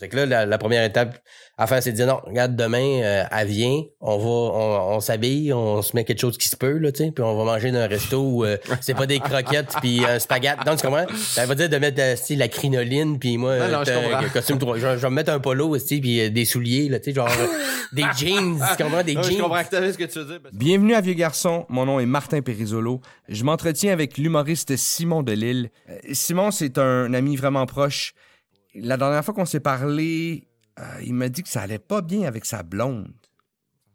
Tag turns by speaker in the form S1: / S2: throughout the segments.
S1: Fait que là, la, la première étape à faire, c'est de dire non, regarde, demain, euh, elle vient, on va, on, on s'habille, on se met quelque chose qui se peut, là, tu sais, puis on va manger dans un resto où euh, c'est pas des croquettes puis un spaghette. Non, tu comprends? Ça veut dire de mettre euh, la crinoline, puis moi,
S2: Non, non, je
S1: euh,
S2: comprends.
S1: costume je, vais- je vais me mettre un polo aussi, puis euh, des souliers, là, tu sais, genre euh, des jeans, tu comprends? Des jeans.
S2: je comprends ce que tu veux dire. parce
S3: Bienvenue à Vieux Garçon, mon nom est Martin Périsolo. Je m'entretiens avec l'humoriste Simon Delille. Euh, Simon, c'est un ami vraiment proche. La dernière fois qu'on s'est parlé, euh, il m'a dit que ça allait pas bien avec sa blonde.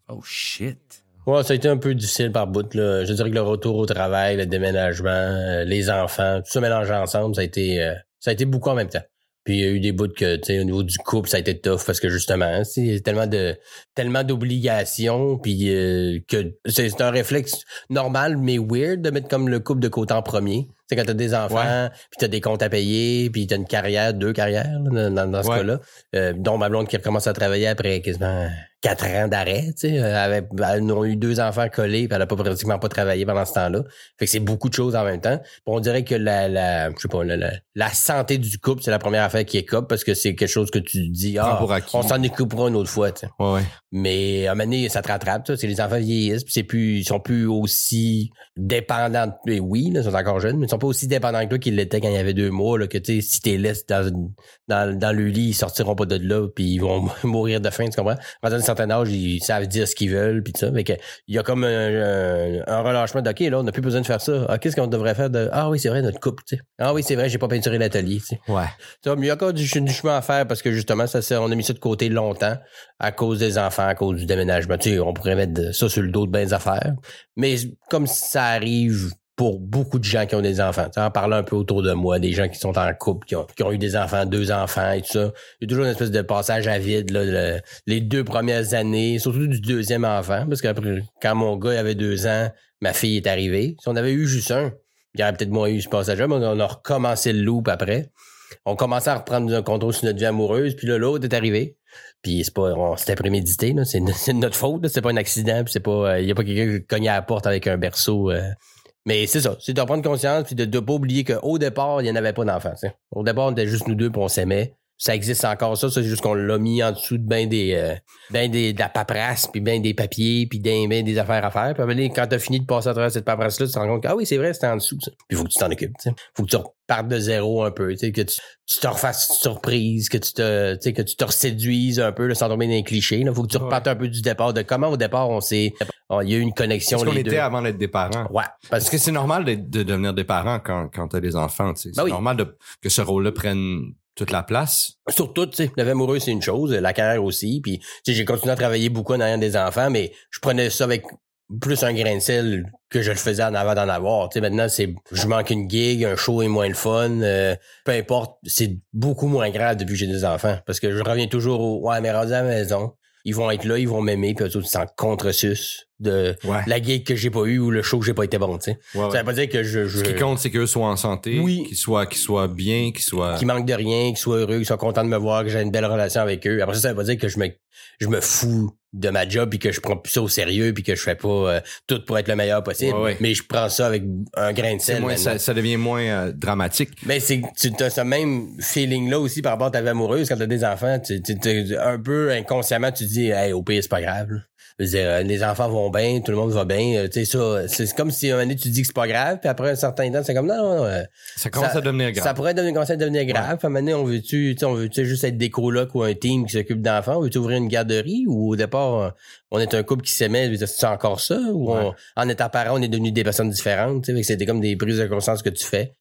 S3: Oh shit.
S1: Ouais, ça a été un peu difficile par bout. Je dirais que le retour au travail, le déménagement, euh, les enfants, tout ça mélangé ensemble, ça a été euh, ça a été beaucoup en même temps. Puis il y a eu des bouts que, tu sais, au niveau du couple, ça a été tough parce que justement, c'est tellement de tellement d'obligations, puis euh, que c'est c'est un réflexe normal mais weird de mettre comme le couple de côté en premier. C'est quand t'as des enfants, puis t'as des comptes à payer, puis t'as une carrière, deux carrières là, dans, dans ce
S2: Ouais.
S1: cas-là. Euh, dont ma blonde qui recommence à travailler après quasiment quatre ans d'arrêt, tu sais. Elle avait, elle a eu deux enfants collés, puis elle a pas pratiquement pas travaillé pendant ce temps-là. Fait que c'est beaucoup de choses en même temps. Puis on dirait que la, la je sais pas, la, la, la santé du couple, c'est la première affaire qui est couple parce que c'est quelque chose que tu dis, ah, on s'en occupera une autre fois, tu sais.
S2: Ouais, ouais.
S1: Mais à un moment donné, ça te rattrape, ça. C'est les enfants vieillissent, puis c'est plus, ils sont plus aussi dépendants. mais oui, là, ils sont encore jeunes, mais ils sont pas aussi dépendants que toi qu'ils l'étaient quand il y avait deux mois, là, que tu sais, si t'es laisses dans, dans, dans le lit, ils sortiront pas de là, puis ils vont mourir de faim, tu comprends? À un certain âge, ils savent dire ce qu'ils veulent, puis tout ça. Fait que, il y a comme un, un, un relâchement de, OK, là, on n'a plus besoin de faire ça. Ah, qu'est-ce qu'on devrait faire de, ah oui, c'est vrai, notre couple, tu sais. Ah oui, c'est vrai, j'ai pas peinturé l'atelier, tu sais.
S2: Ouais.
S1: Mais il y a encore du, du chemin à faire parce que justement, ça, on a mis ça de côté longtemps à cause des enfants, à cause du déménagement. Tu on pourrait mettre ça sur le dos de bien des affaires. Mais comme ça arrive pour beaucoup de gens qui ont des enfants. Tu sais, en parlant un peu autour de moi, des gens qui sont en couple, qui ont, eu des enfants, deux enfants et tout ça. Il y a toujours une espèce de passage à vide, les deux premières années, surtout du deuxième enfant, parce qu'après, quand mon gars avait deux ans, ma fille est arrivée. Si on avait eu juste un, il y aurait peut-être moins eu ce passage-là, mais on a recommencé le loop après on commençait à reprendre un contrôle sur notre vie amoureuse, puis là, l'autre est arrivé. Puis c'est pas, on s'était prémédité, là. C'est, notre faute. C'est pas un accident, puis c'est pas, il y a pas quelqu'un qui cognait à la porte avec un berceau. euh. Mais c'est ça, c'est de prendre conscience, puis de ne pas oublier qu'au départ, il n'y en avait pas d'enfants. Au départ, on était juste nous deux, puis on s'aimait. Ça existe encore ça, c'est juste qu'on l'a mis en dessous de ben des, euh, ben des, de la paperasse, puis ben des papiers, puis ben, ben des affaires à faire. Puis quand t'as fini de passer à travers cette paperasse-là, tu te rends compte que, ah oui, c'est vrai, c'était en dessous, ça. Puis faut que tu t'en occupes, tu sais. Faut que tu repartes de zéro un peu, que tu, tu te refasses une surprise, que tu te, que tu te reséduises un peu, là, sans tomber dans les clichés, là. Faut que tu
S2: Ouais.
S1: repartes un peu du départ, de comment au départ on s'est, il y a eu une connexion,
S2: Est-ce qu'on était avant d'être des parents?
S1: Ouais. Parce
S2: Parce que c'est normal de, de devenir des parents quand, quand t'as des enfants. C'est
S1: Ben oui.
S2: normal de, que ce rôle-là prenne toute la place?
S1: Surtout, tu sais, la vie amoureuse, c'est une chose, la carrière aussi. Puis, tu sais, j'ai continué à travailler beaucoup en arrière des enfants, mais je prenais ça avec plus un grain de sel que je le faisais en avant d'en avoir. Tu sais, maintenant, c'est, je manque une gig, un show est moins le fun, euh, peu importe, c'est beaucoup moins grave depuis que j'ai des enfants. Parce que je reviens toujours au, ouais, mais rendu à la maison, ils vont être là, ils vont m'aimer, puis eux autres, ils s'en contre-sus de
S2: Ouais.
S1: la gig que j'ai pas eu ou le show que j'ai pas été bon, tu sais.
S2: Ouais, ouais.
S1: Ça veut pas dire que je, je
S2: Ce qui compte, c'est qu'eux soient en santé,
S1: Oui.
S2: qu'ils soient, qu'ils soient bien, qu'ils soient...
S1: qui manquent de rien, qui soient heureux, qui soient contents de me voir, que j'ai une belle relation avec eux. Après ça, ça veut pas dire que je me, je me fous de ma job puis que je prends plus ça au sérieux puis que je fais pas euh, tout pour être le meilleur possible.
S2: Ouais, ouais.
S1: Mais je prends ça avec un grain de sel.
S2: moins, ça, ça devient moins euh, dramatique.
S1: Mais c'est tu as ce même feeling là aussi par rapport à ta vie amoureuse quand t'as des enfants, tu, tu- tu- un peu inconsciemment tu te dis hey au pire c'est pas grave. là. Je veux dire, euh, les enfants vont bien, tout le monde va bien, euh, tu sais ça, c'est comme si un moment donné tu dis que c'est pas grave, puis après un certain temps c'est comme non non, euh,
S2: Ça commence
S1: Ça-
S2: à devenir grave.
S1: ça pourrait devenir, commencer à devenir grave. À un moment donné, on veut-tu, tu sais, on veut-tu juste être des colocs ou un team qui s'occupe d'enfants? On veut-tu ouvrir une garderie? Ou au départ, on est un couple qui s'aimait, c'est encore ça? Ou
S2: Ouais.
S1: on- en étant parents, on est devenus des personnes différentes? C'était comme des prises de conscience que tu fais.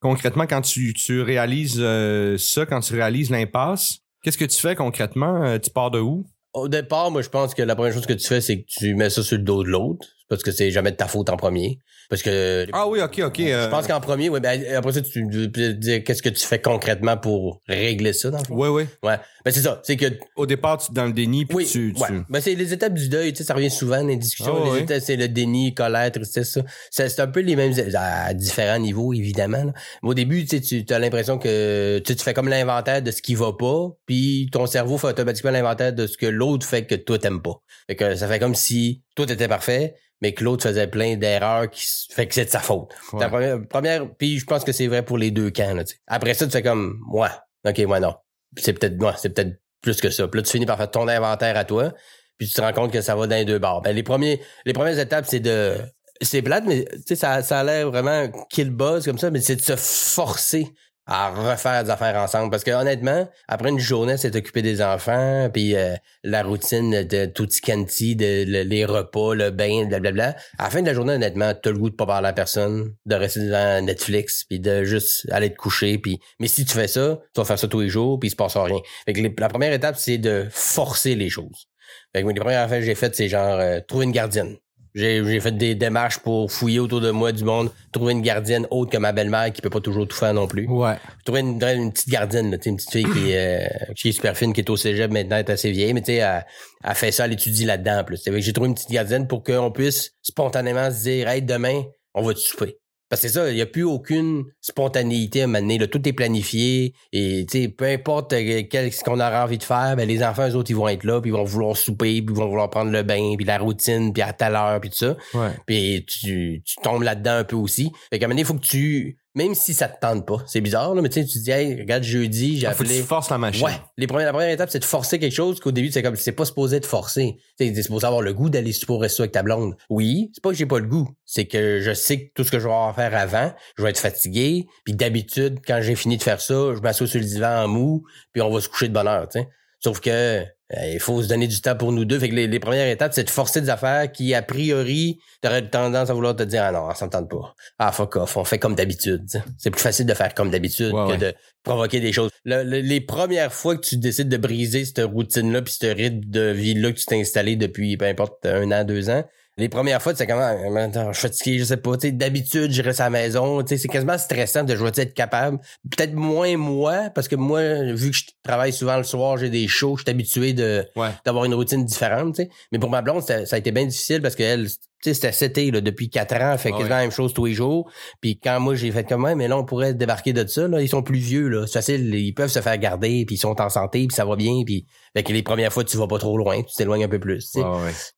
S2: Concrètement, quand tu, tu réalises euh, ça, quand tu réalises l'impasse, qu'est-ce que tu fais concrètement? Tu pars de où?
S1: Au départ, moi, je pense que la première chose que tu fais, c'est que tu mets ça sur le dos de l'autre. Parce que c'est jamais de ta faute en premier. Parce que
S2: Ah oui, ok, ok. euh,
S1: je pense qu'en premier, ouais, ben, après ça, tu veux dire qu'est-ce que tu fais concrètement pour régler ça, dans le fond?
S2: Ouais, ouais.
S1: Ouais. Ben, c'est ça. C'est que
S2: Au départ, tu es dans le déni, puis
S1: Oui,
S2: tu, tu-
S1: ouais. Ben, c'est les étapes du deuil, tu sais, ça revient souvent dans les discussions.
S2: Ah,
S1: les c'est le déni, colère, tristesse, ça. C'est, un peu les mêmes, à différents niveaux, évidemment. là. Mais au début, tu sais, tu as l'impression que tu fais comme l'inventaire de ce qui va pas, puis ton cerveau fait automatiquement l'inventaire de ce que l'autre fait que toi t'aimes pas. Fait que ça fait comme si toi t'étais parfait, mais que l'autre faisait plein d'erreurs qui fait que c'est de sa faute.
S2: Ouais.
S1: La première, première puis je pense que c'est vrai pour les deux camps, là. Après ça, tu fais comme, ouais, ok, moi non. c'est peut-être ouais, c'est peut-être plus que ça. Puis là, tu finis par faire ton inventaire à toi, puis tu te rends compte que ça va dans les deux bords. Ben, les premiers les premières étapes, c'est de c'est plate, mais ça, ça a l'air vraiment kill buzz comme ça, mais c'est de se forcer à refaire des affaires ensemble. Parce que honnêtement, après une journée, c'est t'occuper des enfants, puis euh, la routine de tout canti, de, les repas, le bain, blablabla. À la fin de la journée, honnêtement, t'as le goût de pas parler à personne, de rester devant Netflix, puis de juste aller te coucher. Puis mais si tu fais ça, tu vas faire ça tous les jours, puis il se passe rien. Fait que la première étape, c'est de forcer les choses. Fait que les premières affaires que j'ai faites, c'est genre euh, trouver une gardienne. J'ai fait des démarches pour fouiller autour de moi du monde, trouver une gardienne autre que ma belle-mère qui peut pas toujours tout faire non plus.
S2: Ouais.
S1: Trouver une, une petite gardienne, là, une petite fille qui, euh, qui est super fine, qui est au cégep maintenant, est assez vieille, mais tu sais, elle, elle, fait ça, elle étudie là-dedans. plus. J'ai trouvé une petite gardienne pour qu'on puisse spontanément se dire, hey, demain, on va te souper. Parce que c'est ça, il n'y a plus aucune spontanéité à un moment donné. Là, tout est planifié. Et peu importe euh, ce qu'on aura envie de faire, ben, les enfants, eux autres, ils vont être là, puis ils vont vouloir souper, puis ils vont vouloir prendre le bain, puis la routine, puis à telle heure, puis tout ça.
S2: Ouais.
S1: Puis tu, tu tombes là-dedans un peu aussi. Fait qu'à un moment donné, il faut que tu même si ça te tente pas. C'est bizarre, là, mais tu sais, tu dis, hey, regarde, jeudi, j'ai
S2: ah, Faut que
S1: appelé.
S2: tu forces la machine.
S1: Ouais. Les premières, la première étape, c'est de forcer quelque chose qu'au début, c'est comme, c'est pas supposé te forcer. Tu sais, supposé avoir le goût d'aller au resto avec ta blonde. Oui, c'est pas que j'ai pas le goût. C'est que je sais que tout ce que je vais avoir à faire avant, je vais être fatigué. Puis d'habitude, quand j'ai fini de faire ça, je m'assois sur le divan en mou, puis on va se coucher de bonne heure, tu sais. Sauf que il faut se donner du temps pour nous deux. Fait que les, premières étapes, c'est de forcer des affaires qui, a priori, t'aurais tendance à vouloir te dire Ah non, on s'entend pas. Ah fuck off, on fait comme d'habitude. C'est plus facile de faire comme d'habitude que de provoquer des choses. les premières fois que tu décides de briser cette routine-là puis ce rythme de vie-là que tu t'es installé depuis peu importe un an, deux ans, les premières fois, c'est comment, je suis fatigué, je sais pas, tu sais, d'habitude, je reste à la maison, tu sais, c'est quasiment stressant de jouer, être capable. Peut-être moins moi, parce que moi, vu que je travaille souvent le soir, j'ai des shows, je suis habitué de, d'avoir une routine différente, tu sais. Mais pour ma blonde, ça, ça a été bien difficile parce qu'elle, tu sais, c'était c'était là, depuis quatre ans, fait quasiment la même chose tous les jours. Puis quand moi j'ai fait comme même, mais là on pourrait débarquer de ça. Là, ils sont plus vieux là, c'est facile, ils peuvent se faire garder, puis ils sont en santé, puis ça va bien, puis fait que les premières fois tu vas pas trop loin, tu t'éloignes un peu plus. Tu sais.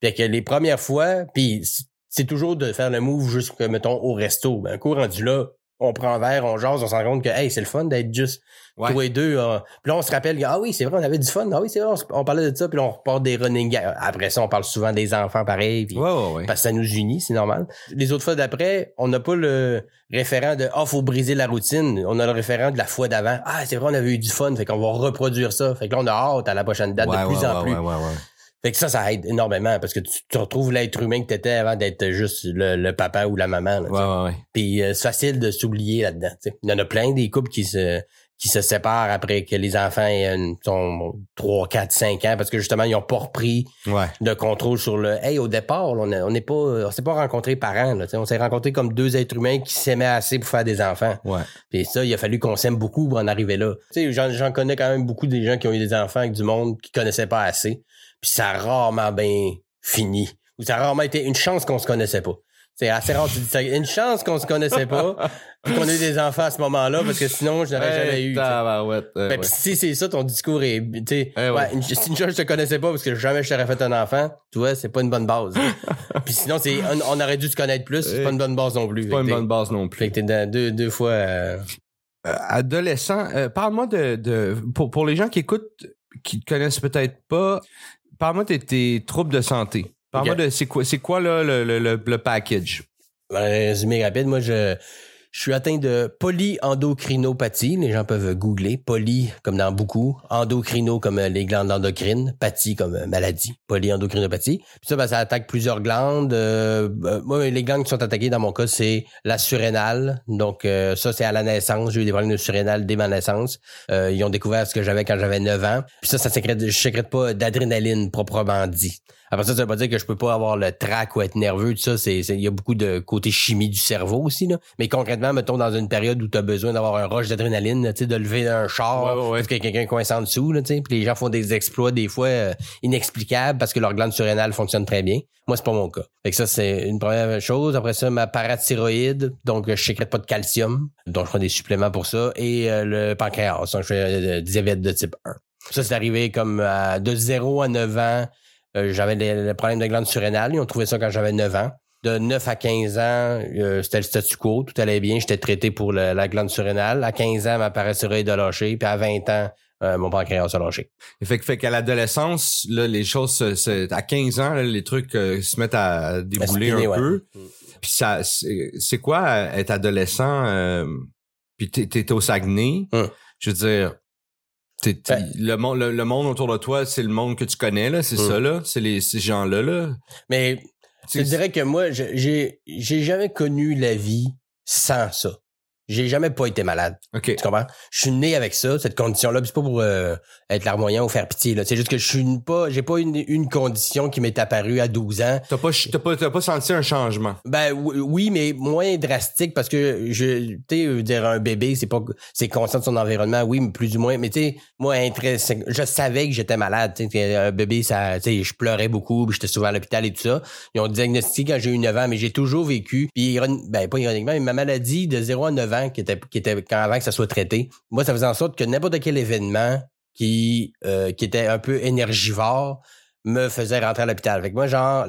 S1: Fait que les premières fois, puis c'est toujours de faire le move jusque mettons au resto. Ben, un coup rendu là, on prend un verre, on jase, on se rend compte que hey, c'est le fun d'être juste ouais. tous les deux. Euh, puis là, on se rappelle, ah oui, c'est vrai, on avait du fun. Ah oui, c'est vrai, on, parlait de ça, puis là, on repart des running Après ça, on parle souvent des enfants pareil, puis
S2: ouais,
S1: parce que ça nous unit, c'est normal. Les autres fois d'après, on n'a pas le référent de ah, faut briser la routine. On a le référent de la fois d'avant. Ah, c'est vrai, on avait eu du fun, fait qu'on va reproduire ça. Fait que là, on a hâte à la prochaine date de plus en plus. Fait que ça, ça aide énormément parce que tu, tu retrouves l'être humain que t'étais avant d'être juste le, papa ou la maman. Là,
S2: ouais, ouais,
S1: Puis euh, c'est facile de s'oublier là-dedans. Il y en a plein des couples qui se qui se séparent après que les enfants aient sont 3, 4, 5 ans parce que justement ils ont pas repris de contrôle sur le hey au départ on n'est pas on s'est pas rencontrés parents là, on s'est rencontrés comme deux êtres humains qui s'aimaient assez pour faire des enfants.
S2: Ouais.
S1: Puis ça il a fallu qu'on s'aime beaucoup pour en arriver là. Tu sais j'en connais quand même beaucoup des gens qui ont eu des enfants avec du monde qui connaissaient pas assez. Puis ça a rarement bien fini. Ou ça a rarement été une chance qu'on se connaissait pas. C'est assez rare, tu dis ça. Une chance qu'on se connaissait pas, qu'on ait eu des enfants à ce moment-là, parce que sinon, je n'aurais jamais eu.
S2: Ben,
S1: si c'est ça, ton discours est, tu sais,
S2: ouais,
S1: ouais. une, une chose je te connaissais pas parce que jamais je t'aurais fait un enfant, tu vois, c'est pas une bonne base. Puis sinon, c'est, on, aurait dû se connaître plus, c'est pas une bonne base non plus.
S2: pas une bonne base non plus.
S1: Fait que t'es deux, deux fois, euh...
S2: Euh, adolescent, euh, parle-moi de, de pour, pour les gens qui écoutent, qui te connaissent peut-être pas, parle-moi de tes troubles de santé. Parle-moi de c'est quoi, c'est quoi là, le, le, le, package?
S1: Ben, résumé rapide, moi je je suis atteint de polyendocrinopathie. Les gens peuvent googler. Poly, comme dans beaucoup. Endocrino, comme euh, les glandes endocrines. Pathie, comme euh, maladie. Polyendocrinopathie. Puis ça, ben, ça attaque plusieurs glandes. Euh, moi, les glandes qui sont attaquées, dans mon cas, c'est la surrénale. Donc, ça, c'est à la naissance. J'ai eu des problèmes de surrénale dès ma naissance. ils ont découvert ce que j'avais quand j'avais 9 ans. Puis ça, ça sécrète, je sécrète pas d'adrénaline proprement dit. Après ça, ça veut pas dire que je peux pas avoir le trac ou être nerveux, tout ça. C'est, il y a beaucoup de côté chimie du cerveau aussi, là. Mais concrètement, mettons, dans une période où tu as besoin d'avoir un rush d'adrénaline, tu sais, de lever un char, parce qu'il y a quelqu'un coincé en dessous, là, tu sais. Puis les gens font des exploits, des fois, euh, inexplicables parce que leur glande surrénale fonctionne très bien. Moi, c'est pas mon cas. Fait que ça, c'est une première chose. Après ça, ma parathyroïde. Donc, je sécrète pas de calcium. Donc, je prends des suppléments pour ça. Et euh, le pancréas. Donc, je fais euh, diabète de type 1. Ça, c'est arrivé comme de 0 à 9 ans. Euh, j'avais le problème de glande surrénale. Ils ont trouvé ça quand j'avais 9 ans. De 9 à 15 ans, euh, c'était le statu quo. Tout allait bien. J'étais traité pour la glande surrénale. À 15 ans, ma parasithyroïde a lâché. Puis à 20 ans, euh, mon pancréas a lâché.
S2: Fait, que- fait qu'à l'adolescence, là, les choses, se- se- à 15 ans, là, les trucs euh, se mettent à débouler
S1: spinner,
S2: un
S1: ouais.
S2: peu. Puis ça, c'est c'est quoi euh, être adolescent? euh, puis t'es, t'es au Saguenay?
S1: Hum.
S2: Je veux dire, t'es- t'es-
S1: Ben-
S2: le, monde, le, le monde autour de toi, c'est le monde que tu connais, là. C'est
S1: Hum.
S2: ça, là. C'est les, ces gens-là, là.
S1: Mais je dirais que moi, je- j'ai j'ai jamais connu la vie sans ça. J'ai jamais pas été malade. Tu comprends? Je suis né avec ça, cette condition-là. C'est pas pour euh, être larmoyant ou faire pitié. C'est juste que je suis pas, j'ai pas une, une condition qui m'est apparue à 12 ans.
S2: T'as pas, pas, t'as pas senti un changement?
S1: Ben oui, mais moins drastique parce que je, tu sais, dire un bébé, c'est pas, c'est conscient de son environnement, oui, mais plus ou moins. Mais tu sais, moi, je savais que j'étais malade. Un bébé, ça, tu sais, je pleurais beaucoup, puis j'étais souvent à l'hôpital et tout ça. Ils ont diagnostiqué quand j'ai eu 9 ans, mais j'ai toujours vécu. Puis ben pas ironiquement, mais ma maladie de 0 à 9 ans, qui était, qui était quand avant que ça soit traité, moi, ça faisait en sorte que n'importe quel événement qui, euh, qui était un peu énergivore me faisait rentrer à l'hôpital. Que moi, genre,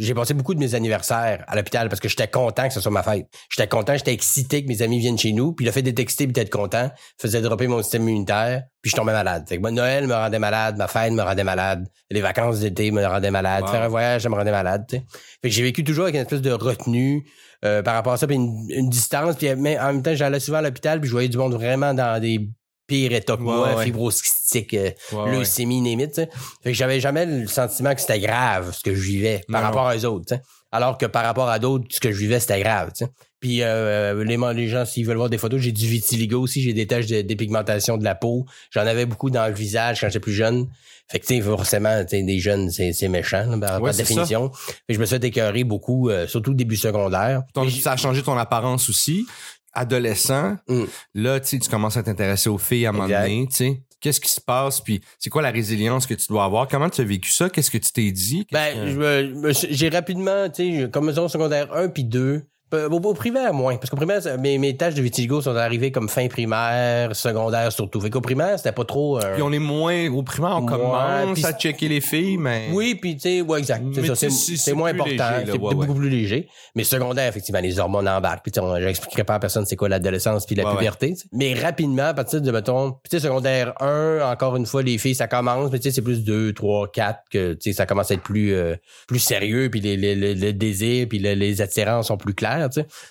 S1: j'ai passé beaucoup de mes anniversaires à l'hôpital parce que j'étais content que ce soit ma fête. J'étais content, j'étais excité que mes amis viennent chez nous. Puis le fait d'être excité et d'être content faisait dropper mon système immunitaire. Puis je tombais malade. Fait que moi, Noël me rendait malade, ma fête me rendait malade, les vacances d'été me rendaient malade,
S2: Wow.
S1: faire un voyage, ça me rendait malade. Fait que j'ai vécu toujours avec une espèce de retenue euh, par rapport à ça, puis une, une distance. Puis mais en même temps, j'allais souvent à l'hôpital, puis je voyais du monde vraiment dans des pires états que
S2: Ouais,
S1: moi,
S2: ouais.
S1: fibrocystique, euh,
S2: Ouais,
S1: leucémie, limite. Fait que j'avais jamais le sentiment que c'était grave ce que je vivais par
S2: Non,
S1: rapport aux autres. t'sais. Alors que par rapport à d'autres, ce que je vivais, c'était grave. t'sais. Puis euh, les, les gens, s'ils veulent voir des photos, j'ai du vitiligo aussi, j'ai des taches de dépigmentation de la peau. J'en avais beaucoup dans le visage quand j'étais plus jeune. Fait que forcément, des jeunes, c'est c'est méchant, là, par,
S2: Ouais,
S1: par
S2: c'est
S1: définition. Fait que je me suis fait écœurer beaucoup, euh, surtout au début secondaire.
S2: Ça a changé ton apparence aussi. Adolescent,
S1: Mm.
S2: là, tu commences à t'intéresser aux filles à un moment donné, tu sais. Qu'est-ce qui se passe? Puis c'est quoi la résilience que tu dois avoir? Comment tu as vécu ça? Qu'est-ce que tu t'es dit?
S1: Ben,
S2: que-
S1: j'ai rapidement, tu sais, comme secondaire 1 puis 2, euh, au, au primaire moins, parce qu'au primaire, mes, mes tâches de vitiligo sont arrivées comme fin primaire, secondaire surtout. Fait qu'au primaire, c'était pas trop... euh,
S2: Puis on est moins au primaire, on commence à checker les filles, mais
S1: Oui, puis tu sais, ouais, exact. C'est moins important, c'est
S2: ouais,
S1: beaucoup plus léger. Mais secondaire, effectivement, les hormones embarquent. Puis tu sais, on- j'expliquerai pas à personne c'est quoi l'adolescence puis la
S2: Ouais,
S1: puberté. Mais rapidement, à partir de, mettons, tu sais, secondaire 1, encore une fois, les filles, ça commence, mais tu sais, c'est plus 2, 3, 4 que, tu sais, ça commence à être plus, euh, plus sérieux, puis les, les, les, les désirs, puis les, les attirances sont plus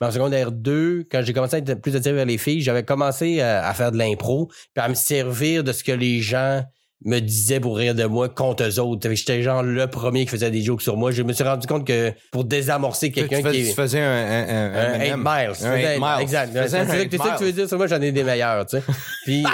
S1: Mais en secondaire 2, quand j'ai commencé à être plus attiré vers les filles, j'avais commencé à, à faire de l'impro, puis à me servir de ce que les gens me disaient pour rire de moi contre eux autres. J'étais genre le premier qui faisait des jokes sur moi. Je me suis rendu compte que pour désamorcer quelqu'un qui
S2: tu faisais un, un, un,
S1: Un
S2: un
S1: 8
S2: M.
S1: miles.
S2: Un miles.
S1: Exact. C'est ça que tu veux dire sur moi, j'en ai des meilleurs, tu sais. Puis,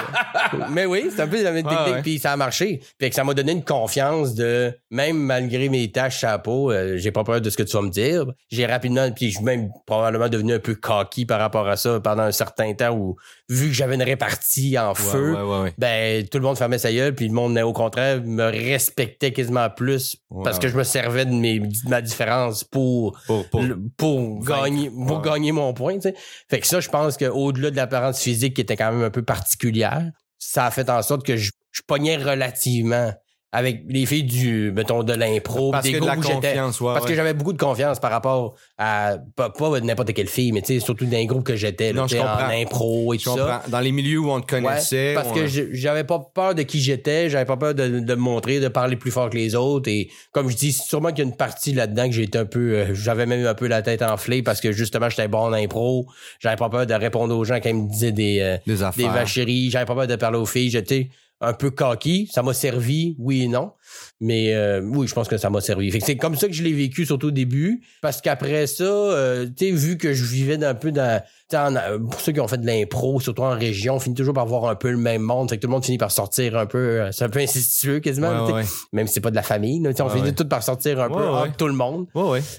S1: mais oui, c'est un peu la même technique,
S2: ouais.
S1: puis ça a marché. Puis que ça m'a donné une confiance de, même malgré mes tâches à la peau, euh, j'ai pas peur de ce que tu vas me dire. J'ai rapidement, puis je suis même probablement devenu un peu cocky par rapport à ça pendant un certain temps où, vu que j'avais une répartie en
S2: Ouais,
S1: feu,
S2: ouais, ouais, ouais.
S1: ben tout le monde fermait sa gueule puis le monde au contraire me respectait quasiment plus parce que je me servais de, mes, de ma différence pour
S2: Pour, pour-
S1: le- pour
S2: Vaincre.
S1: gagner pour gagner mon point tu sais fait que ça je pense que au-delà de l'apparence physique qui était quand même un peu particulière ça a fait en sorte que je, je pognais relativement avec les filles du mettons de l'impro
S2: parce
S1: des
S2: que de la
S1: j'étais
S2: confiance, ouais,
S1: parce
S2: ouais.
S1: que j'avais beaucoup de confiance par rapport à pas, pas n'importe quelle fille mais tu sais surtout dans les groupes que j'étais en impro et
S2: Je
S1: tout ça.
S2: Dans les milieux où on te connaissait.
S1: Ouais, parce
S2: on-
S1: que j'avais pas peur de qui j'étais, j'avais pas peur de, de me montrer, de parler plus fort que les autres. Et comme je dis, sûrement qu'il y a une partie là-dedans que été un peu, euh, j'avais même un peu la tête enflée parce que justement j'étais bon en impro. J'avais pas peur de répondre aux gens quand ils me disaient des, euh,
S2: des
S1: des vacheries. J'avais pas peur de parler aux filles. J'étais un peu cocky. Ça m'a servi, oui et non. Mais euh, oui, je pense que ça m'a servi. C'est comme ça que je l'ai vécu, surtout au début. Parce qu'après ça, euh, tu sais, vu que je vivais un peu dans... en- euh, pour ceux qui ont fait de l'impro, surtout en région, on finit toujours par voir un peu le même monde. Fait que tout le monde finit par sortir un peu... C'est un peu incestueux quasiment.
S2: Ouais, ouais.
S1: Même si c'est pas de la famille. là, on
S2: Ouais,
S1: finit tout par sortir un peu entre tout le monde.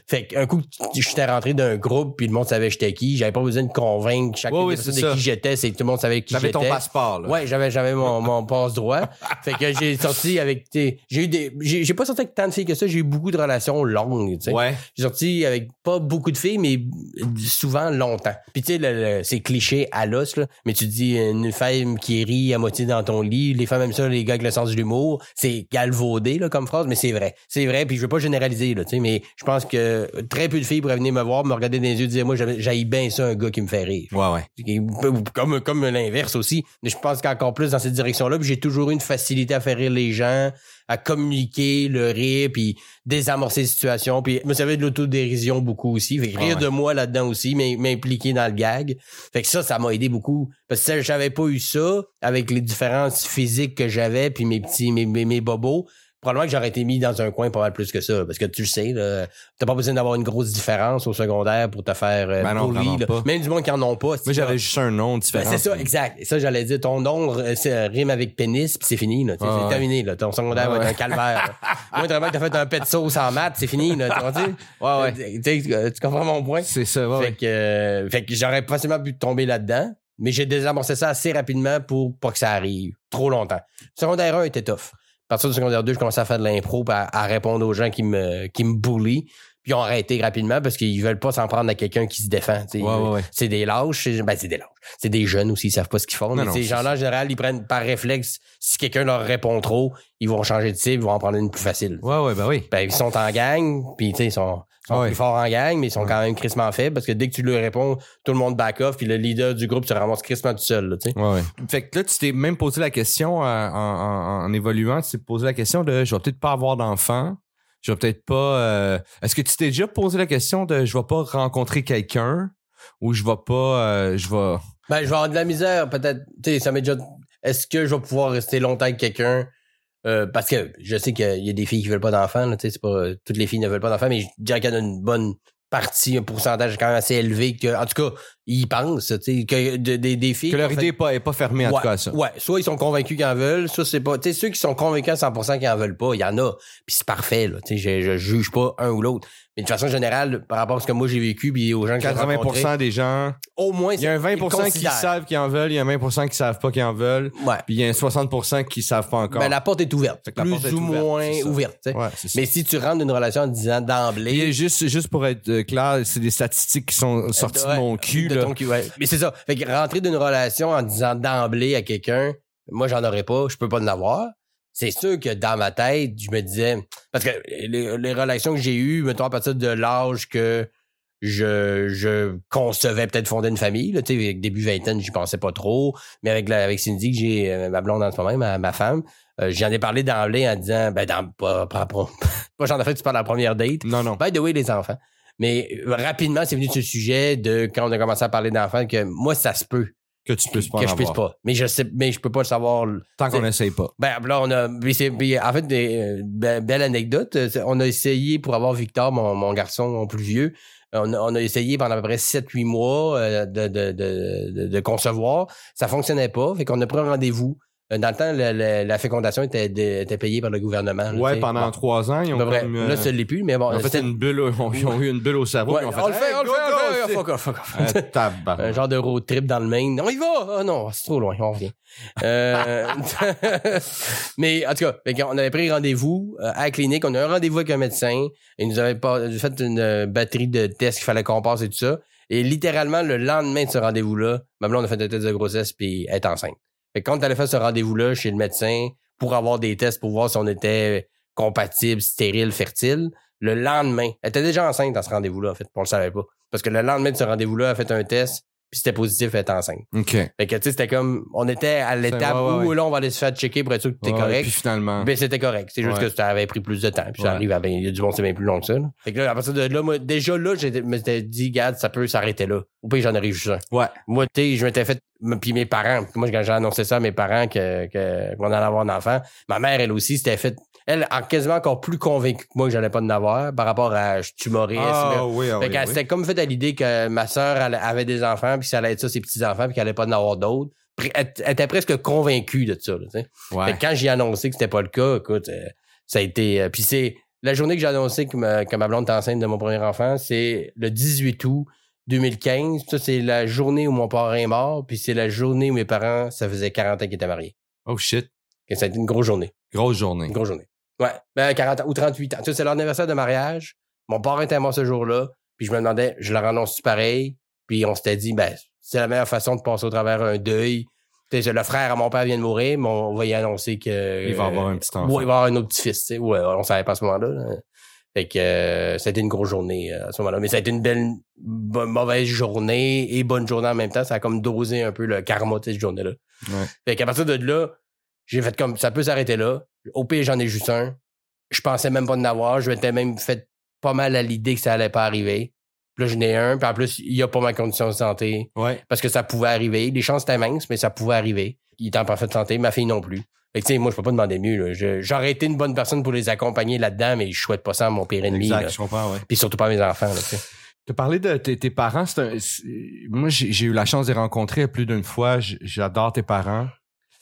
S1: Fait qu'un coup, j'étais rentré d'un groupe, puis le monde savait j'étais qui. J'avais pas besoin de convaincre chacun de qui j'étais. C'est que tout le monde savait qui j'étais.
S2: ton passeport, là.
S1: Ouais, j'avais j'avais mon, mon passe droit. fait que j'ai sorti avec sais, j'ai eu des, j'ai pas sorti avec tant de filles que ça, j'ai eu beaucoup de relations longues, tu sais.
S2: Ouais.
S1: J'ai sorti avec pas beaucoup de filles, mais souvent longtemps. Puis tu sais, c'est cliché à l'os, là, mais tu dis une femme qui rit à moitié dans ton lit, les femmes aiment ça, les gars avec le sens de l'humour, c'est galvaudé là, comme phrase, mais c'est vrai. C'est vrai, puis je veux pas généraliser, là, tu sais, mais je pense que très peu de filles pourraient venir me voir, me regarder dans les yeux, dire moi j'ai bien ça un gars qui me fait rire.
S2: Ouais, ouais.
S1: Comme, comme l'inverse aussi. Mais je pense qu'encore plus dans cette direction-là. Puis j'ai toujours eu une facilité à faire rire les gens, à communiquer le rire, puis désamorcer les situations. Puis me servais de l'autodérision beaucoup aussi. Fait que rire
S2: Ah ouais.
S1: de moi là-dedans aussi, mais m'impliquer dans le gag. Fait que ça, ça m'a aidé beaucoup. Parce que si j'avais pas eu ça, avec les différences physiques que j'avais, puis mes petits, mes, mes, mes bobos, probablement que j'aurais été mis dans un coin pas mal plus que ça. Parce que tu le sais, t'as pas besoin d'avoir une grosse différence au secondaire pour te faire euh,
S2: Ben non,
S1: là.
S2: pas.
S1: Même du monde qui en ont pas.
S2: Moi, j'avais juste un nom
S1: Ben,
S2: différent.
S1: c'est ça, exact. Et ça, j'allais dire, ton nom euh, rime avec pénis, puis c'est fini. Là,
S2: Ah,
S1: c'est terminé. Là. Ton secondaire
S2: Ah,
S1: va être un calvaire. Moi, vraiment que t'as fait un pet de sauce en maths, c'est fini. Là, tu comprends?
S2: Ouais, ouais.
S1: Tu euh, tu comprends mon point?
S2: C'est ça, ouais,
S1: fait, que, euh, fait que j'aurais facilement pu tomber là-dedans, mais j'ai désamorcé ça assez rapidement pour pas que ça arrive trop longtemps. Secondaire 1 était tough. À partir du secondaire 2, je commençais à faire de l'impro, à, à répondre aux gens qui me, qui me bullient. Puis ils ont arrêté rapidement parce qu'ils veulent pas s'en prendre à quelqu'un qui se défend.
S2: Ouais, ouais, ouais.
S1: C'est des lâches. c'est- Ben, c'est des lâches. C'est des jeunes aussi, ils savent pas ce qu'ils font.
S2: Non,
S1: mais
S2: non,
S1: ces gens-là, en général, ils prennent par réflexe, si quelqu'un leur répond trop, ils vont changer de cible, ils vont en prendre une plus facile.
S2: Ouais, ouais, ben oui.
S1: Ben, ils sont en gang, puis tu sais, ils sont, ils sont
S2: Ouais.
S1: plus forts en gang, mais ils sont quand même crissement faibles parce que dès que tu leur réponds, tout le monde back off, puis le leader du groupe se ramasse crissement tout seul, là, tu sais.
S2: Ouais, ouais. Fait que là, tu t'es même posé la question euh, en, en, en évoluant, tu t'es posé la question de je vais peut-être pas avoir d'enfant. Je vais peut-être pas. euh, Est-ce que tu t'es déjà posé la question de je vais pas rencontrer quelqu'un ou je vais pas. euh, je vais.
S1: Ben, je vais avoir de la misère, peut-être. Tu sais, ça m'est déjà. Est-ce que je vais pouvoir rester longtemps avec quelqu'un? Euh, parce que je sais qu'il y a des filles qui veulent pas d'enfants, là, tu sais, c'est pas. euh, toutes les filles ne veulent pas d'enfants, mais je dirais qu'il y en a une bonne partie, un pourcentage quand même assez élevé que, en tout cas, ils pensent, tu sais, que de- des des filles.
S2: Que leur idée est pas, est pas fermée en
S1: ouais,
S2: tout cas à ça.
S1: Ouais, soit ils sont convaincus qu'ils en veulent, soit c'est pas. Tu sais, ceux qui sont convaincus à 100% qu'ils en veulent pas, il y en a. Puis c'est parfait, là. Tu sais, je, je juge pas un ou l'autre. Mais de façon générale, par rapport à ce que moi j'ai vécu, puis aux gens que j'ai rencontrés,
S2: 80% des gens.
S1: au moins,
S2: Il y a un 20% qui savent qu'ils en veulent, il y a un 20% qui savent pas qu'ils en veulent,
S1: Ouais.
S2: puis il y a un 60% qui savent pas encore.
S1: Ben, la porte est ouverte. Plus
S2: porte est
S1: ou
S2: ouverte,
S1: moins ouverte.
S2: Ouais.
S1: Mais si tu rentres dans une relation en disant d'emblée.
S2: juste, juste pour être euh, clair, c'est des statistiques qui sont sorties de mon cul.
S1: de
S2: là.
S1: ton cul, ouais. Mais c'est ça. Fait que rentrer d'une relation en disant d'emblée à quelqu'un, moi j'en aurais pas, je peux pas en avoir. C'est sûr que dans ma tête, je me disais, parce que les, les relations que j'ai eues, mettons à partir de l'âge que je, je concevais peut-être fonder une famille, là, tu sais, avec début vingtaine, j'y pensais pas trop, mais avec la, avec Cindy, que j'ai, euh, ma blonde en ce moment, ma, ma femme, euh, j'en ai parlé d'emblée en disant, ben, dans, pas, pas, pas, pas j'en ai fait, tu parles de la première date.
S2: Non, non.
S1: By the way, les enfants. Mais euh, rapidement, c'est venu de ce sujet de quand on a commencé à parler d'enfants que moi, ça se peut
S2: Que tu puisses pas
S1: que je puisse
S2: avoir.
S1: pas. Mais je sais, mais je peux pas le savoir.
S2: Tant qu'on n'essaye pas.
S1: Ben là, on a. puis en fait, des, euh, be- belle anecdote. euh, On a essayé pour avoir Victor, mon, mon garçon, mon plus vieux. euh, On a, on a essayé pendant à peu près 7-8 mois de, de, de, de, de concevoir. Ça fonctionnait pas. Fait qu'on a pris un rendez-vous. Euh, Dans le temps, le- le- la fécondation était, de- était payée par le gouvernement. tu
S2: Ouais, pendant
S1: Bon,
S2: trois ans, ils ont comme, euh,
S1: Là, ça l'est plus, mais bon.
S2: ils ont fait une bulle, ils ont eu une bulle au cerveau.
S1: Ouais,
S2: ont fait,
S1: on le fait,
S2: Hey,
S1: on le fait, on le fait.
S2: c'est-
S1: Fuck off, fuck off.
S2: Euh, tabarnak.
S1: Un genre de road trip dans le Maine. On y va! Ah non, c'est trop loin, on revient. Euh, mais en tout cas, qu'on avait pris rendez-vous à la clinique. On a eu un rendez-vous avec un médecin. Il nous avait pas, fait une batterie de tests qu'il fallait qu'on passe et tout ça. Et littéralement, le lendemain de ce rendez-vous-là, ma blonde a fait un test de grossesse puis elle est enceinte. Fait que quand a fait ce rendez-vous-là chez le médecin pour avoir des tests pour voir si on était compatible, stérile, fertile, le lendemain, elle était déjà enceinte dans ce rendez-vous-là, en fait, on le savait pas. Parce que le lendemain de ce rendez-vous-là, elle a fait un test, puis c'était positif, était enceinte.
S2: OK.
S1: Fait que, tu sais, c'était comme, on était à l'étape
S2: ouais, ouais,
S1: où, là, on va aller se faire checker pour être sûr que t'es
S2: Ouais,
S1: correct.
S2: Puis finalement.
S1: Ben, c'était correct. C'est juste que ça avait pris plus de temps. Puis ça arrive à ben, il y a du monde, c'est bien plus long que ça. là. Fait que là, à partir de là, moi, déjà là, je m'étais dit, garde, ça peut s'arrêter là. Ou puis j'en aurais juste un.
S2: Ouais.
S1: Moi, tu sais, je m'étais fait, puis mes parents, moi, quand j'ai annoncé ça à mes parents que, que, qu'on allait avoir un enfant, ma mère, elle aussi, s'était fait, elle, en quasiment encore plus convaincue que moi que j'allais pas en avoir par rapport à, je suis humoriste.
S2: Ah oui, ah
S1: Fait
S2: oui,
S1: qu'elle
S2: oui.
S1: s'était comme fait à l'idée que ma sœur avait des enfants, puis ça allait être ça, ses petits-enfants, puis qu'elle allait pas en avoir d'autres. Elle, elle était presque convaincue de ça. Là, tu sais.
S2: Ouais.
S1: Fait que quand j'ai annoncé que c'était pas le cas, écoute, euh, ça a été. euh, puis c'est la journée que j'ai annoncé que ma, que ma blonde était enceinte de mon premier enfant, c'est le 18 août 2015. Ça, c'est la journée où mon parrain est mort, puis c'est la journée où mes parents, ça faisait 40 ans qu'ils étaient mariés.
S2: Oh shit.
S1: Et ça a été une grosse journée.
S2: Grosse journée.
S1: Une grosse journée. Ouais, ben 40 ans ou 38 ans. Tu sais, c'est leur anniversaire de mariage. Mon parrain était mort ce jour-là. Puis je me demandais, je leur annonce-tu pareil? Puis on s'était dit, ben, c'est la meilleure façon de passer au travers un deuil. Tu sais, le frère à mon père vient de mourir, mais on va y annoncer que...
S3: Il va avoir un petit enfant.
S1: Ouais, il va avoir un autre petit-fils, tu sais. Ouais, on savait pas à ce moment-là. là. Fait que euh, ça a été une grosse journée euh, à ce moment-là. Mais ça a été une belle, mauvaise journée et bonne journée en même temps. Ça a comme dosé un peu le karma de cette journée-là.
S3: Ouais.
S1: Fait qu'à partir de là, j'ai fait comme ça peut s'arrêter là. Au pire, j'en ai juste un. Je pensais même pas en avoir. Je m'étais même fait pas mal à l'idée que ça allait pas arriver. Puis là, j'en ai un. Puis en plus, il y a pas ma condition de santé.
S3: Ouais.
S1: Parce que ça pouvait arriver. Les chances étaient minces, mais ça pouvait arriver. Il était en parfaite santé. Ma fille non plus. Fait que, tu sais, moi, je peux pas demander mieux. là. Je- J'aurais été une bonne personne pour les accompagner là-dedans, mais je souhaite pas ça à mon pire ennemi.
S3: Exact,
S1: là.
S3: je comprends, ouais.
S1: Puis surtout pas à mes enfants. Là, tu
S2: parlé de tes, tes parents. c'est un- c'est- moi, j'ai j'ai eu la chance de les rencontrer plus d'une fois. J'adore tes parents.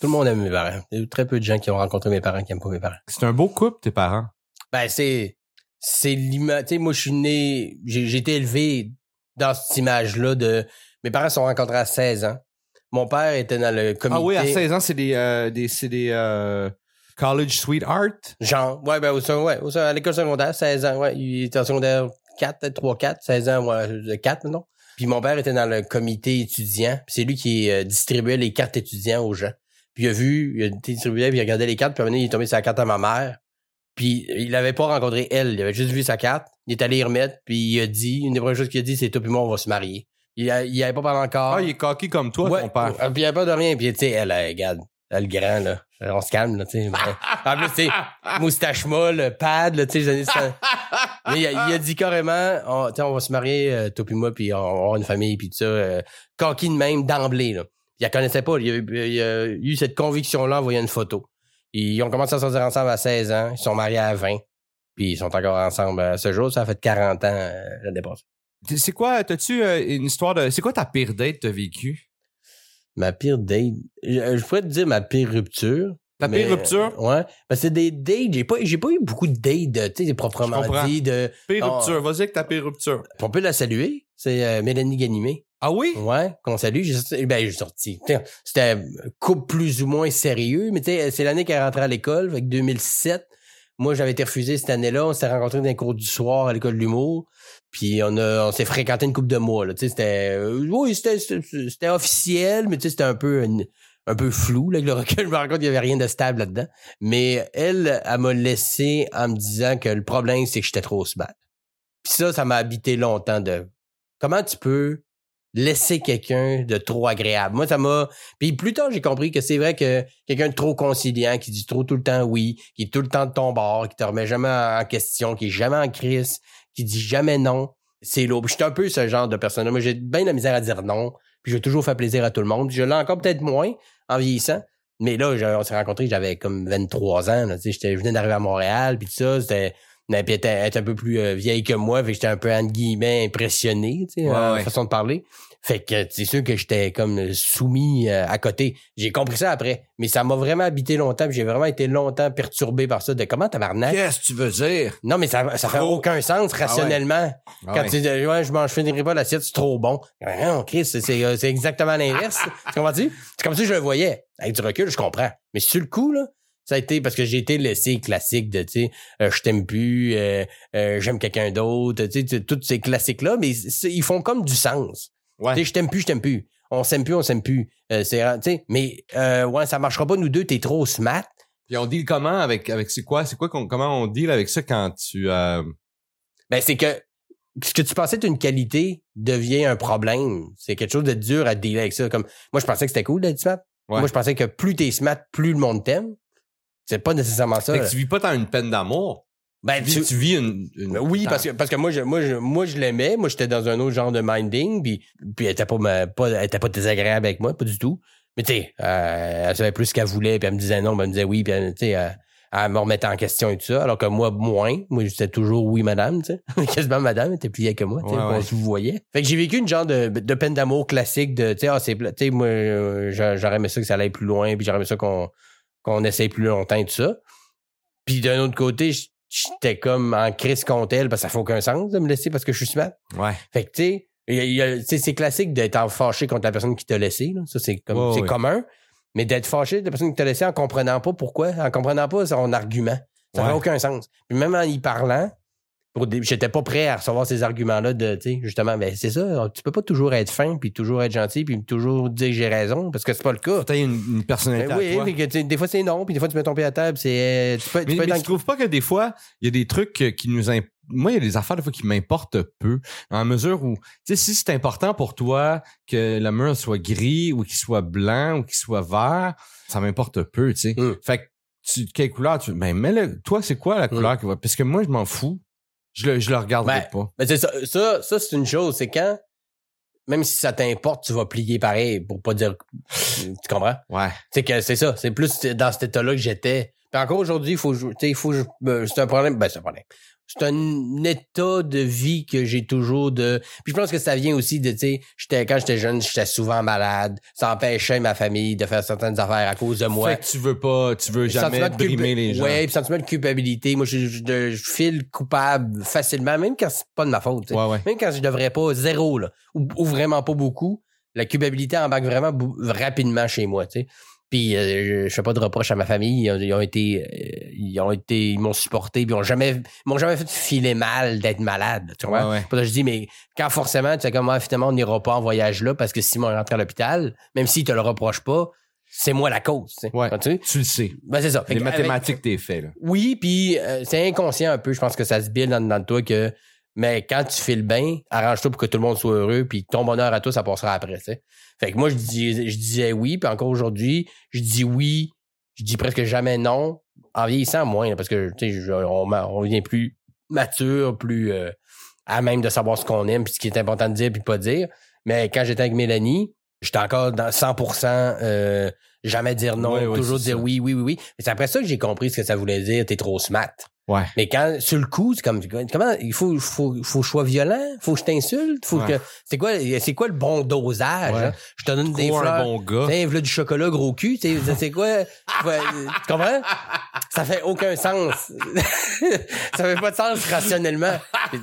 S1: Tout le monde aime mes parents. Il y a eu très peu de gens qui ont rencontré mes parents qui aiment pas mes parents.
S2: C'est un beau couple, tes parents.
S1: Ben, c'est, c'est l'image, tu sais, moi, je suis né, j'ai, été élevé dans cette image-là de, mes parents se sont rencontrés à 16 ans. Mon père était dans le comité.
S2: Ah oui, à 16 ans, c'est des, euh, des, c'est des euh, college sweetheart.
S1: Genre, ouais, ben, au, ouais, au, à l'école secondaire, 16 ans, ouais. Il était en secondaire 4, peut-être 3, 4, 16 ans, ouais, de 4, non? Puis mon père était dans le comité étudiant. Puis c'est lui qui euh, distribuait les cartes étudiants aux gens. Puis il a vu, il a été distribué, puis il a regardé les cartes, puis à un moment donné, il est tombé sur la carte à ma mère. Puis il avait pas rencontré elle, il avait juste vu sa carte. Il est allé y remettre, puis il a dit, une des premières choses qu'il a dit, c'est toi puis moi, on va se marier. Il, a, il avait pas parlé encore.
S2: Ah, il est coquille comme toi,
S1: Ouais,
S2: ton père.
S1: euh, Puis il n'y avait pas de rien. Puis tu sais, elle, elle, regarde, elle, le grand, là. On se calme, là, tu sais. En plus, tu sais, moustache molle, pad, là, tu sais, les années 60. Mais il a, il a dit carrément, on, tu sais, on va se marier, euh, toi puis moi, puis on, on va avoir une famille, puis tout ça. Euh, coquille de même, d'emblée, là. Il la connaissait pas. Il a, il a eu cette conviction-là en voyant une photo. Ils ont commencé à sortir ensemble à 16 ans. Ils sont mariés à 20. Puis ils sont encore ensemble à ce jour. Ça a fait 40 ans euh, l'année passée.
S2: C'est quoi, t'as-tu euh, une histoire de. C'est quoi ta pire date que t'as vécue?
S1: Ma pire date. Je, je pourrais te dire ma pire rupture.
S2: Ta pire rupture?
S1: euh, ouais. Parce que c'est des dates. J'ai pas, j'ai pas eu beaucoup de dates, de, tu sais, proprement dit. De,
S2: Pire
S1: Ah.
S2: rupture. Vas-y avec ta pire rupture.
S1: on peut la saluer. C'est euh, Mélanie Ganimé.
S2: Ah oui?
S1: Ouais, qu'on salue. J'ai ben, j'ai sorti. C'était un couple plus ou moins sérieux, mais tu sais, c'est l'année qu'elle rentrée à l'école, avec 2007. Moi, j'avais été refusé cette année-là. On s'est rencontrés dans les cours du soir à l'école de l'humour. Puis on a, on s'est fréquenté une couple de mois, là. C'était, euh, oui, c'était, c'était officiel, mais c'était un peu, une- un peu flou, là. Avec le recul, je me rends compte qu'il y avait rien de stable là-dedans. Mais elle, elle m'a laissé en me disant que le problème, c'est que j'étais trop smart. Puis ça, ça m'a habité longtemps de, comment tu peux laisser quelqu'un de trop agréable? Moi, ça m'a... Puis plus tard, j'ai compris que c'est vrai que quelqu'un de trop conciliant, qui dit trop tout le temps oui, qui est tout le temps de ton bord, qui te remet jamais en question, qui est jamais en crise, qui dit jamais non, c'est. Puis Je suis un peu ce genre de personne Moi, j'ai bien la misère à dire non. Puis j'ai toujours fait plaisir à tout le monde. Je l'ai encore peut-être moins en vieillissant. Mais là, on s'est rencontrés, j'avais comme 23 ans. Là, je venais d'arriver à Montréal, puis tout ça, c'était... Mais puis elle était, elle était un peu plus euh, vieille que moi, fait que j'étais un peu, entre guillemets, impressionné, tu sais,
S2: Ouais,
S1: en
S2: ouais.
S1: façon de parler. Fait que c'est sûr que j'étais comme soumis euh, à côté. J'ai compris ça après, mais ça m'a vraiment habité longtemps, j'ai vraiment été longtemps perturbé par ça, de comment tabarnak?
S2: Qu'est-ce que tu veux dire?
S1: Non, mais ça, ça fait
S2: Trop.
S1: aucun sens rationnellement.
S2: Ah
S1: Quand
S2: ouais.
S1: tu dis, ouais, je mange, finirai pas l'assiette, c'est trop bon. Non, Chris, c'est, euh, exactement l'inverse. tu comprends-tu? C'est comme que je le voyais. Avec du recul, je comprends. Mais sur le coup, là, ça a été parce que j'ai été laissé classique de, tu sais, euh, je t'aime plus, euh, euh, j'aime quelqu'un d'autre, tu sais, tous ces classiques-là, mais ils font comme du sens.
S2: Ouais.
S1: Tu sais, je t'aime plus, je t'aime plus. On s'aime plus, on s'aime plus. Euh, c'est, tu sais, mais, euh, ouais, ça marchera pas, nous deux, t'es trop smart.
S2: Puis on deal comment avec, avec c'est quoi? C'est quoi qu'on, comment on deal avec ça quand tu, euh,
S1: Ben, c'est que ce que tu pensais être une qualité devient un problème. C'est quelque chose de dur à dealer avec ça. Comme, moi, je pensais que c'était cool d'être smart.
S2: Ouais.
S1: Moi, je pensais que plus t'es smart, plus le monde t'aime. C'est pas nécessairement ça.
S2: fait que tu vis pas dans une peine d'amour.
S1: Ben,
S2: Tu,
S1: tu-
S2: vis- tu vis une, une-
S1: Ben oui, parce que, parce que moi, je, moi, je, moi, je l'aimais. Moi, j'étais dans un autre genre de minding, puis, puis elle était pas, ma- pas, elle était pas désagréable avec moi, pas du tout. Mais tu sais, euh, elle savait plus ce qu'elle voulait, puis elle me disait non, puis elle me disait oui, puis tu sais, elle, elle me remettait en question et tout ça. Alors que moi, moins. Moi, j'étais toujours oui, madame, tu sais. Quasiment madame, elle était plus vieille que moi, tu sais,
S2: Ouais, ouais.
S1: voyait. Fait que j'ai vécu une genre de, de peine d'amour classique de, tu sais, ah, c'est, tu sais, moi, euh, j'a- j'aurais aimé ça que ça allait plus loin, puis j'aurais aimé ça qu'on, qu'on essaye plus longtemps et tout ça. Puis d'un autre côté, j'étais comme en crise contre elle parce que ça fait aucun sens de me laisser parce que je suis smart.
S2: Ouais.
S1: Fait que tu sais, il y a- c'est classique d'être en fâché contre la personne qui t'a laissé. Là. Ça, c'est comme c'est commun. Mais d'être fâché de la personne qui t'a laissé en comprenant pas pourquoi, en comprenant pas son argument. Ça
S2: Ouais.
S1: fait aucun sens. Puis même en y parlant, pour des- j'étais pas prêt à recevoir ces arguments-là de, tu sais, justement, ben c'est ça, tu peux pas toujours être fin, puis toujours être gentil, puis toujours dire que j'ai raison, parce que c'est pas le cas.
S2: Peut-être une, une personnalité
S1: Ben
S2: à
S1: oui,
S2: toi.
S1: puis que, tu sais, des fois c'est non, puis des fois tu mets ton pied à table, c'est euh, tu peux, tu
S2: Mais,
S1: peux être
S2: mais tu trouves pas que des fois, il y a des trucs euh, qui nous... imp- Moi, il y a des affaires des fois qui m'importent peu, en mesure où, tu sais, si c'est important pour toi que le mur soit gris ou qu'il soit blanc ou qu'il soit vert, ça m'importe peu, tu sais.
S1: Mm.
S2: Fait que, tu, quelle couleur tu... Ben, mets-le... Toi, c'est quoi la couleur qui va... Parce que moi, je m'en fous. Je le, je le regarderai
S1: Ben,
S2: pas.
S1: Ben, c'est ça, ça, ça c'est une chose, c'est quand, même si ça t'importe, tu vas plier pareil pour pas dire, tu comprends?
S2: Ouais.
S1: C'est que c'est ça, c'est plus dans cet état-là que j'étais. Puis encore aujourd'hui, il faut, il faut, ben, c'est un problème, ben c'est un problème. C'est un état de vie que j'ai toujours de. Puis je pense que ça vient aussi de, tu sais, j'étais quand j'étais jeune, j'étais souvent malade. Ça empêchait ma famille de faire certaines affaires à cause de moi.
S2: Fait que tu veux pas, tu veux jamais brimer les gens.
S1: Ouais, puis sentiment de culpabilité. Moi, je, je, je- je file coupable facilement, même quand c'est pas de ma faute.
S2: Ouais, ouais.
S1: Même quand je devrais pas, zéro, là, ou, ou vraiment pas beaucoup, la culpabilité embarque vraiment rapidement chez moi, tu sais. Puis euh, je, fais pas de reproches à ma famille. Ils ont, ils ont été, euh, ils ont été, ils m'ont supporté, puis ils ont jamais, ils m'ont jamais fait filer mal d'être malade. Tu vois?
S2: Ouais, ouais.
S1: Je dis, mais quand forcément, tu sais comme, ah, finalement, on n'ira pas en voyage là parce que Simon est rentré à l'hôpital, même s'il te le reproche pas, c'est moi la cause. tu sais.
S2: Ouais. Tu le sais.
S1: Ben, c'est ça. Fait
S2: Les
S1: que,
S2: mathématiques, t'es fait, là.
S1: oui, puis euh, c'est inconscient un peu. Je pense que ça se build dans, dans toi que. Mais quand tu files bien, arrange-toi pour que tout le monde soit heureux, puis ton bonheur à toi, ça passera après. tu sais. Fait que moi, je, dis, je disais oui, puis encore aujourd'hui, je dis oui. Je dis presque jamais non. En vieillissant, moins, là, parce que tu sais, je- on, on devient plus mature, plus euh, à même de savoir ce qu'on aime, puis ce qui est important de dire, puis pas dire. Mais quand j'étais avec Mélanie, j'étais encore dans 100% euh, jamais dire non, toujours dire
S2: ça.
S1: oui, oui, oui, oui. Mais c'est après ça que j'ai compris ce que ça voulait dire, t'es trop smart.
S2: Ouais.
S1: Mais quand, sur le coup, c'est comme, comment, il faut, faut, faut que je sois violent, faut que je t'insulte, faut
S2: Ouais.
S1: que, c'est quoi, c'est quoi le bon dosage,
S2: Ouais.
S1: hein? Je te donne des
S2: Trop un
S1: fleurs.
S2: bon gars.
S1: Tiens, voilà du chocolat gros cul, sais, c'est quoi, tu comprends? Ça fait aucun sens. ça fait pas de sens rationnellement.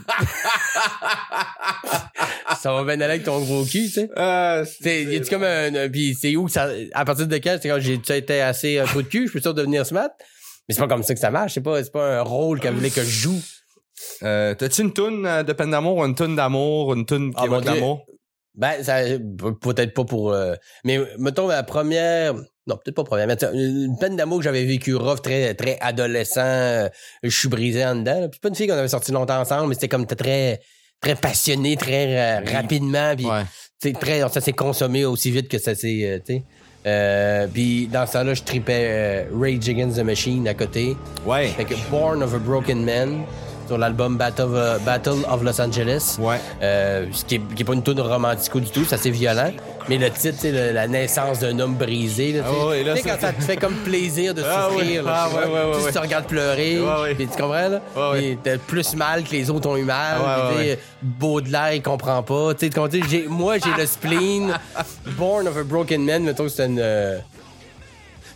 S1: ça va bien aller avec ton gros cul, tu sais.
S2: Euh,
S1: C'est, y comme un, un- pis c'est où que ça, à partir de quand, c'est quand j'ai tu été assez un trou de cul, je peux sûr devenir smart. Mais c'est pas comme ça que ça marche, c'est pas, c'est pas un rôle qu'elle voulait que je joue.
S2: Euh, T'as-tu une toune euh, de peine d'amour ou une toune d'amour, une toune qui
S1: Ah,
S2: évoque l'amour?
S1: Ben, ça, peut-être pas pour, euh, mais mettons la première, non, peut-être pas première, mais une peine d'amour que j'avais vécu rough, très, très adolescent, euh, je suis brisé en dedans. Puis pas une fille qu'on avait sorti longtemps ensemble, mais c'était comme très, très passionné, très euh, rapidement, puis
S2: Ouais.
S1: très ça s'est consommé aussi vite que ça s'est euh, puis dans ce temps-là je tripais euh, Rage Against the Machine à côté
S2: Ouais.
S1: fait que Born of a Broken Man sur l'album Battle of, Battle of Los Angeles
S2: Ouais.
S1: euh, ce qui est, qui est pas une tune romantico du tout, c'est assez violent. Mais le titre, c'est la naissance d'un homme brisé. Là,
S2: c'est-
S1: quand ça te fait comme plaisir de
S2: Ah
S1: souffrir. là,
S2: ah
S1: tu
S2: ouais,
S1: Tu tu regardes pleurer, puis tu comprends, là? T'as plus mal que les autres ont eu mal. Sais, Baudelaire, il comprend pas. Tu sais, tu comprends, tu sais, j'ai- moi, j'ai le spleen. Born of a Broken Man, mettons que c'est une... euh,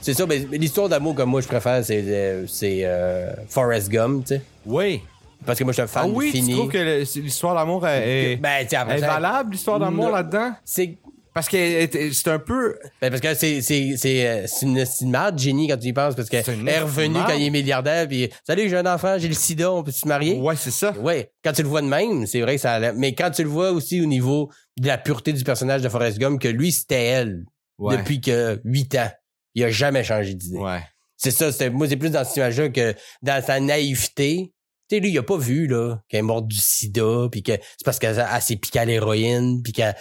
S1: C'est ça, mais l'histoire d'amour comme moi je préfère, c'est euh, c'est euh, Forrest Gump, tu sais.
S2: Oui.
S1: Parce que moi, je suis un fan
S2: Ah oui,
S1: fini.
S2: tu trouves que l'histoire d'amour est, est-
S1: Ben,
S2: est valable, l'histoire d'amour là-dedans?
S1: C'est
S2: Parce que est- c'est un peu...
S1: Ben parce que c'est c'est c'est euh, c'est une, marde génie quand tu y penses parce
S2: C'est
S1: qu'elle
S2: une
S1: est revenue quand il est milliardaire puis salut j'ai un enfant j'ai le sida on peut se marier?
S2: Ouais, c'est ça.
S1: ouais quand tu le vois de même c'est vrai que ça a l'air- mais quand tu le vois aussi au niveau de la pureté du personnage de Forrest Gump que lui c'était elle
S2: Ouais.
S1: depuis que 8 ans il a jamais changé d'idée
S2: Ouais.
S1: c'est ça moi c'est plus dans cette image là que dans sa naïveté tu sais, lui, il a pas vu, là, qu'elle est morte du sida, puis que c'est parce qu'elle elle s'est piquée à l'héroïne, puis qu'elle,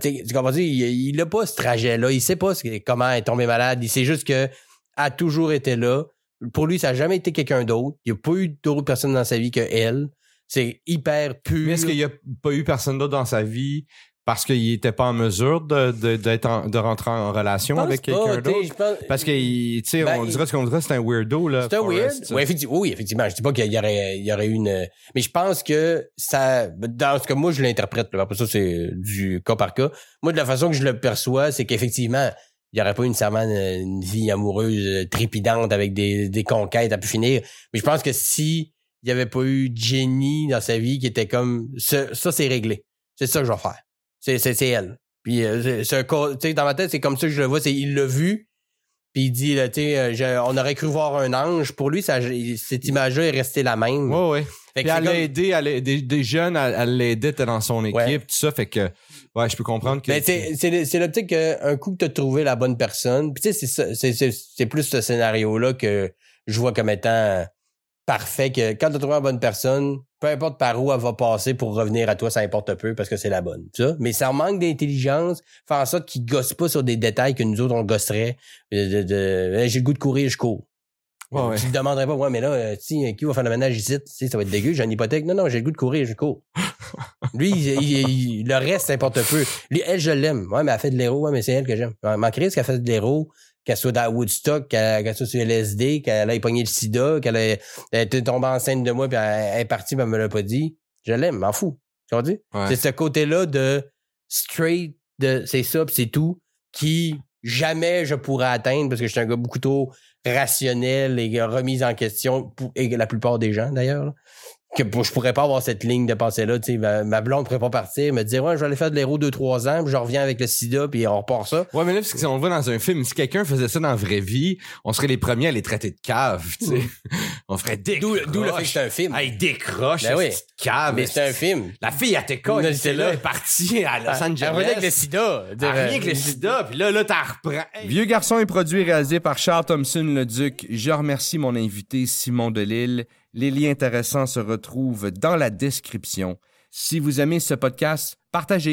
S1: tu comprends, il, il a pas ce trajet-là, il sait pas comment elle est tombée malade, il sait juste que elle a toujours été là. Pour lui, ça a jamais été quelqu'un d'autre. Il y a pas eu d'autres personnes dans sa vie que elle. C'est hyper pur.
S2: Mais est-ce qu'il n'y a pas eu personne d'autre dans sa vie parce qu'il était pas en mesure de, de, d'être en- de rentrer en relation avec quelqu'un d'autre?
S1: pense-
S2: Parce que, tu sais,
S1: Ben,
S2: on dirait ce qu'on dirait, c'est un weirdo, là.
S1: C'est un weird.
S2: Forrest.
S1: Ouais, effectivement, oui, effectivement. Je dis pas qu'il y aurait, il y aurait une, mais je pense que ça, dans ce que moi je l'interprète, après ça c'est du cas par cas. Moi, de la façon que je le perçois, c'est qu'effectivement, il y aurait pas nécessairement une, une vie amoureuse trépidante avec des, des conquêtes à pu finir. Mais je pense que si il y avait pas eu Jenny dans sa vie qui était comme, ça, ça c'est réglé. C'est ça que je vais faire. C'est, elle. Puis, euh, c'est, c'est un cas- tu sais, dans ma tête, c'est comme ça que je le vois. C'est, il l'a vu. Puis il dit, là, tu sais, euh, je- on aurait cru voir un ange. Pour lui, ça, cette image-là est restée la même.
S2: Ouais, ouais.
S1: Fait
S2: Puis elle l'a
S1: comme-
S2: aidé, elle a- des, des jeunes, elle, l'aidait dans son équipe,
S1: Ouais.
S2: tout ça, fait que, ouais, je peux comprendre que.
S1: Mais c'est l'optique qu'un coup que t'as trouvé la bonne personne, puis tu sais c'est ça- c'est c'est c'est plus ce scénario là que je vois comme étant parfait que quand t'as trouvé la bonne personne, peu importe par où elle va passer pour revenir à toi, ça importe peu parce que c'est la bonne, tu. Mais ça manque d'intelligence, faire en sorte qu'ils gossent pas sur des détails que nous autres on gosserait. De, de- de- Hey, j'ai le goût de courir, je cours.
S2: Ouais, ouais.
S1: Tu te demanderais pas, ouais, mais là, euh, si, qui va faire le ménage ici? Tu sais, ça va être dégueu, j'ai une hypothèque. Non, non, j'ai le goût de courir, je cours. Lui, il- il- il- le reste, ça importe peu. Lui, elle, je l'aime. Ouais, mais elle fait de l'héros, ouais, mais c'est elle que j'aime. Ouais, Ma crise qu'elle fait de l'héros, qu'elle soit dans Woodstock, qu'elle soit sur LSD, qu'elle ait pogné le sida, qu'elle ait, était tombée enceinte de moi, puis elle, est partie, mais elle me l'a pas dit. Je l'aime, m'en fous. Tu vois?
S2: Ouais.
S1: C'est ce côté-là de straight, de c'est ça, puis c'est tout, qui jamais je pourrais atteindre parce que je suis un gars beaucoup trop rationnel et remise en question, pour, et la plupart des gens d'ailleurs. Que je pourrais pas avoir cette ligne de pensée-là. tu sais, Ma, ma blonde pourrait pas partir, me dire Ouais, je vais aller faire de l'héros 2-3 ans, puis je reviens avec le sida, puis on repart ça.
S2: Ouais, mais là, parce que si on le voit dans un film, si quelqu'un faisait ça dans la vraie vie, on serait les premiers à les traiter de cave, tu sais. on ferait
S1: D'où
S2: décroche.
S1: d'où le fait que c'est un film.
S2: Hey, décroche,
S1: Ben oui.
S2: cave.
S1: mais c'est un film.
S2: La fille à
S1: Non,
S2: elle était
S1: là,
S2: elle est partie à Los Angeles.
S1: Elle revient avec le sida.
S2: Elle revient avec le sida, puis là, là, t'en reprends. Hey.
S3: Vieux garçon est produit et réalisé par Charles Thompson le Duc. Je remercie mon invité Simon Delille. Les liens intéressants se retrouvent dans la description. Si vous aimez ce podcast, partagez,